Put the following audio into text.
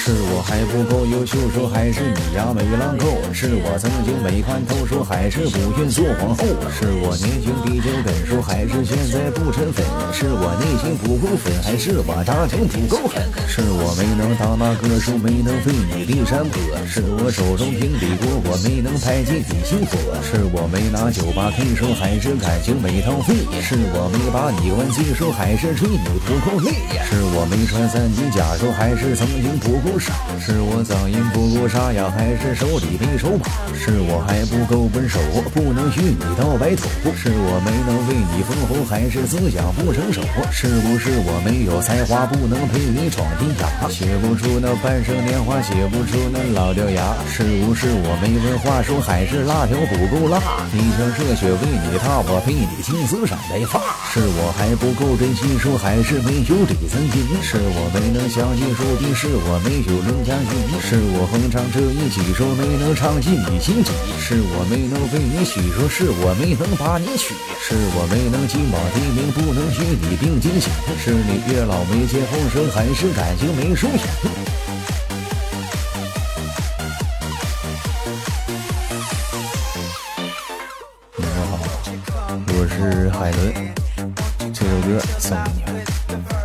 是我还不够优秀，说还是你呀没浪够？是我曾经没看透，说还是不愿做皇后？是我年轻比较笨，说还是现在不沉粉？是我内心不够粉，还是我扎情不够狠？是我没能当那歌手，没能飞你的山坡？是我手中平底锅，我没能拍进你心火？是我没拿酒吧 K 说，还是感情没掏费？是我没把你关进手，还是吹你不够累？是我没穿三级甲说，还是曾经不够傻？是我嗓音不够沙哑，还是手里没手把？是我还不够笨手，不能与你到白头？是我没能为你封侯，还是思想不成熟？是不是我没有才华，不能陪你闯天涯？写不出那半生年华，写不出那老掉牙？是不是我没文化，说还是辣条不够辣？你想热血为你踏，我陪你青丝染白发？是我还不够真心，说还是没有底层心？是我没能相信说的，是是我没有人家心？是我哼唱这一曲，说没能唱进你心底？是我没能为你许，说是我没能把你娶？是我没能金榜题名，不能与你并肩行？是你月老没接后生，还是感情没收养？你们好，我是海伦，这首歌送给你们。